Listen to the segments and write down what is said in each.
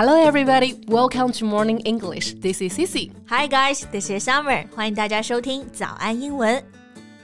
Hello, everybody. Welcome to Morning English. This is Cici. Hi, guys. This is Summer. 欢迎大家收听早安英文。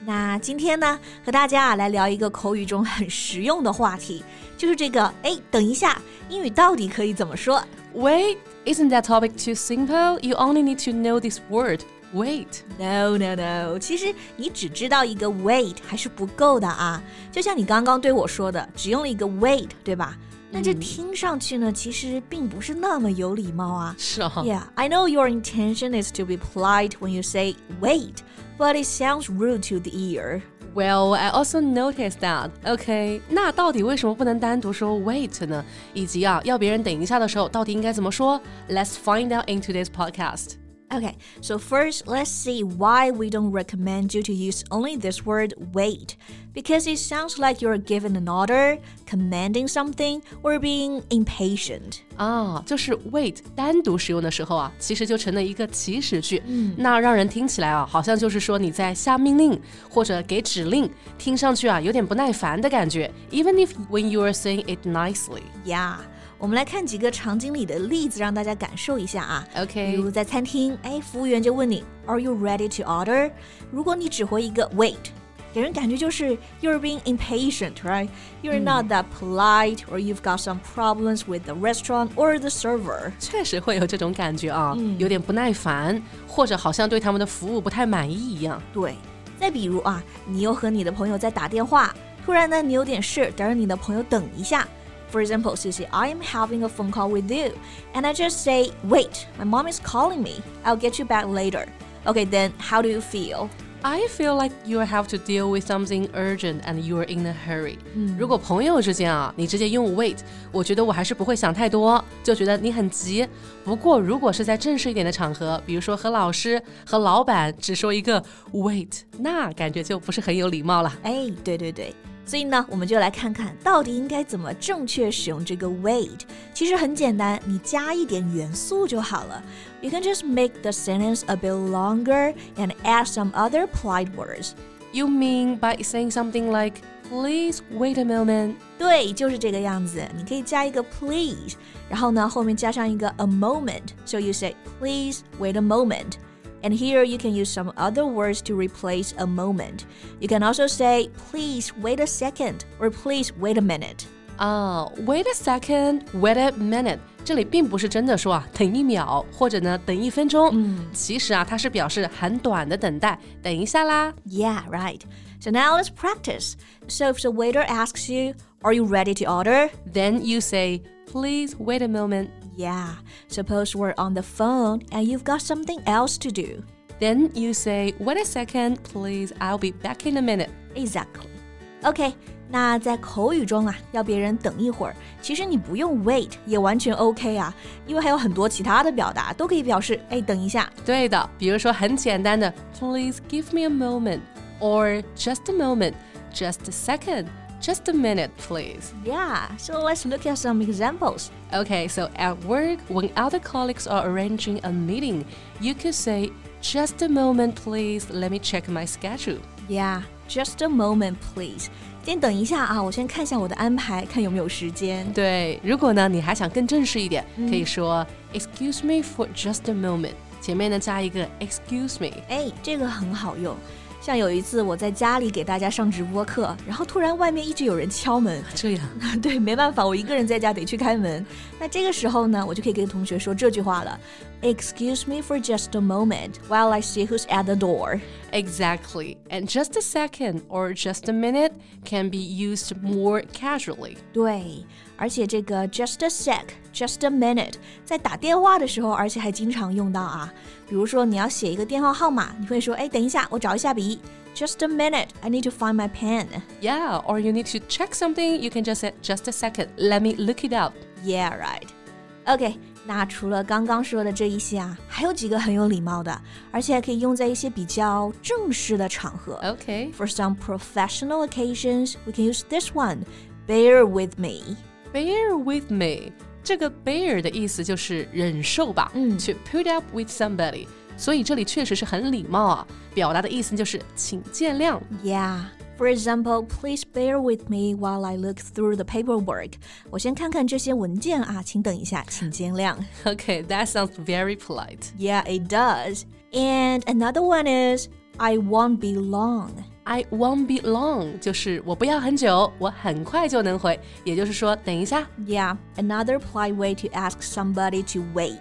那今天呢，和大家啊来聊一个口语中很实用的话题，就是这个哎，等一下，英语到底可以怎么说 Wait, isn't that topic too simple? You only need to know this word. Wait. ？No, no, no。其实你只知道一个 wait 还是不够的啊。就像你刚刚对我说的，只用了一个 wait，对吧？ 那这听上去呢，其实并不是那么有礼貌啊。是啊。 Yeah, I know your intention is to be polite when you say wait, but it sounds rude to the ear. Well, I also noticed that. OK，那到底为什么不能单独说 wait 呢？以及啊，要别人等一下的时候，到底应该怎么说？Let's find out in today's podcast. Okay, so first, let's see why we don't recommend you to use only this word wait. Because it sounds like you're giving an order, commanding something, or being impatient. 啊，就是 wait 单独使用的时候啊，其实就成了一个祈使句，那让人听起来啊，好像就是说你在下命令或者给指令，听上去啊有点不耐烦的感觉。Even if when you are saying it nicely. Yeah. 我们来看几个场景里的例子，让大家感受一下啊。OK 比如在餐厅，哎，服务员就问你，Are you ready to order？如果你只回一个 Wait，给人感觉就是 You're being impatient, right? You're not that polite, or you've got some problems with the restaurant or the server. 确实会有这种感觉啊，有点不耐烦，或者好像对他们的服务不太满意一样。对，再比如啊，你又和你的朋友在打电话，突然呢，你有点事，得让你的朋友等一下。For example, Cici, I am having a phone call with you, and I just say, wait, my mom is calling me. I'll get you back later. Okay, then how do you feel? I feel like you have to deal with something urgent and you are in a hurry、如果朋友之间啊，你直接用 wait，我觉得我还是不会想太多，就觉得你很急。不过如果是在正式一点的场合，比如说和老师、和老板只说一个 wait，那感觉就不是很有礼貌了。哎，对对对， 所以呢，我们就来看看到底应该怎么正确使用这个 wait。其实很简单，你加一点元素就好了。You can just make the sentence a bit longer and add some other polite words. You mean by saying something like please wait a moment？对，就是这个样子。你可以加一个 please，然后呢后面加上一个 a moment。So you say please wait a moment. And here you can use some other words to replace a moment. You can also say please wait a second or please wait a minute. 啊、w a i t a second，wait a minute，这里并不是真的说啊，等一秒或者呢等一分钟，嗯，其实啊，它是表示很短的等待，等一下啦。 Yeah, right. So now let's practice. So if the waiter asks you, Are you ready to order? Then you say, please wait a moment. Yeah. Suppose we're on the phone and you've got something else to do. Then you say, wait a second, please. I'll be back in a minute. Exactly. OK，那在口语中啊，要别人等一会儿，其实你不用 wait 也完全 OK 啊，因为还有很多其他的表达都可以表示，哎，等一下。对的，比如说很简单的，Please give me a moment, or just a moment, just a second, just a minute, please. Yeah, so let's look at some examples. Okay, so at work, when other colleagues are arranging a meeting, you could say, Just a moment, please. Let me check my schedule. Yeah, just a moment, please. 先等一下啊，我先看一下我的安排，看有没有时间。对，如果呢你还想更正式一点，可以说 Excuse me for just a moment，前面呢加一个 Excuse me。哎，这个很好用。 像有一次我在家里给大家上直播课，然后突然外面一直有人敲门，这样 对，没办法，我一个人在家得去开门。那这个时候呢，我就可以跟同学说这句话了：Excuse me for just a moment while I see who's at the door. exactly. And just a second or just a minute can be used more casually. 对，而且这个 just a sec, just a minute，在打电话的时候，而且还经常用到啊。比如说你要写一个电话号码，你会说：哎，等一下，我找一下笔。Just a minute, I need to find my pen. Yeah, or you need to check something, you can just say just a second. Let me look it up. Yeah, right. OK， 那除了刚刚说的这一些啊，还有几个很有礼貌的，而且还可以用在一些比较正式的场合。Okay. For some professional occasions, we can use this one. Bear with me. Bear with me. 这个 bear 的意思就是忍受吧，嗯，to put up with somebody。所以这里确实是很礼貌啊，表达的意思就是请见谅。Yeah. For example, please bear with me while I look through the paperwork. 我先看看这些文件啊，请等一下，请见谅。Okay, that sounds very polite. Yeah, it does. And another one is I won't be long. I won't be long，就是我不要很久，我很快就能回。也就是说，等一下。Yeah, another polite way to ask somebody to wait.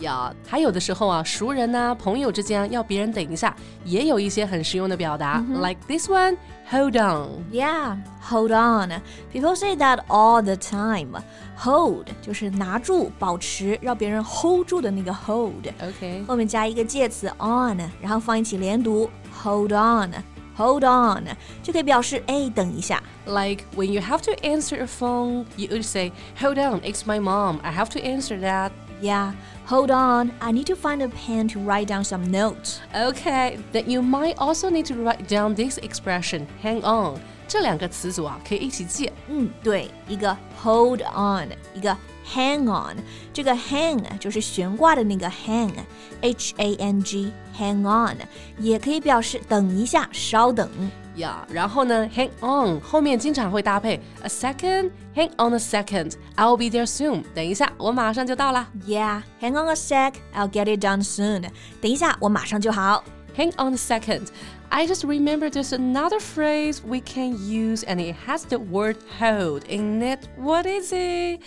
呀，还有的时候啊，熟人呐、啊、朋友之间要别人等一下，也有一些很实用的表达、mm hmm.，like this one, hold on. Yeah, hold on. People say that all the time. Hold 就是拿住、保持，让别人 hold 住的那个 hold。OK，后面加一个介词 on，然后放一起连读，hold on。Hold on 就可以表示哎，等一下。Like when you have to answer a phone, you would say, "Hold on, it's my mom. I have to answer that." Yeah, hold on. I need to find a pen to write down some notes. Okay, then you might also need to write down this expression, hang on. 这两个词组啊，可以一起记。嗯，对，一个 hold on，一个 hang on。这个 hang 就是悬挂的那个 hang，h a n g hang on，也可以表示等一下，稍等。呀，然后呢，hang on 后面经常会搭配 a second，hang on a second，I'll be there soon。等一下，我马上就到了。Yeah，hang on a sec，I'll get it done soon。等一下，我马上就好。Hang on a second. I just remember there's another phrase we can use and it has the word hold in it. What is it?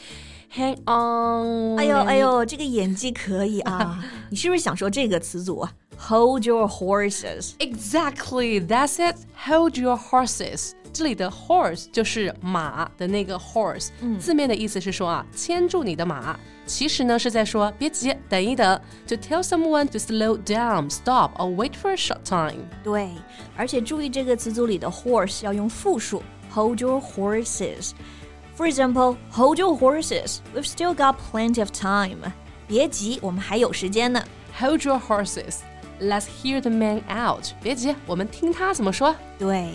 Hang on. 哎呦哎呦，这个演技可以啊！你是不是想说这个词组？Hold your horses. Exactly, that's it. Hold your horses. 这里的 horse 就是马的那个 horse，、嗯、字面的意思是说啊，牵住你的马。其实呢是在说别急，等一等，to tell someone to slow down, stop or wait for a short time。对，而且注意这个词组里的 horse 要用复数，hold your horses。For example, hold your horses. We've still got plenty of time. 别急，我们还有时间呢。Hold your horses. Let's hear the man out. 别急，我们听他怎么说。对，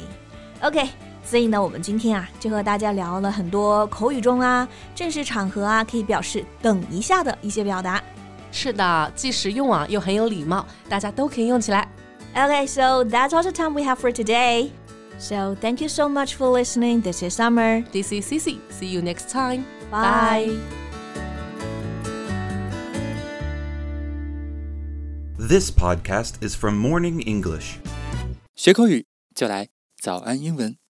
OK。 所以呢，我们今天啊，就和大家聊了很多口语中啊、正式场合啊，可以表示等一下的一些表达。是的，既实用啊，又很有礼貌，大家都可以用起来。Okay, so that's all the time we have for today. So thank you so much for listening. This is Summer. This is Cici. See you next time. Bye. This podcast is from Morning English. 学口语就来早安英文。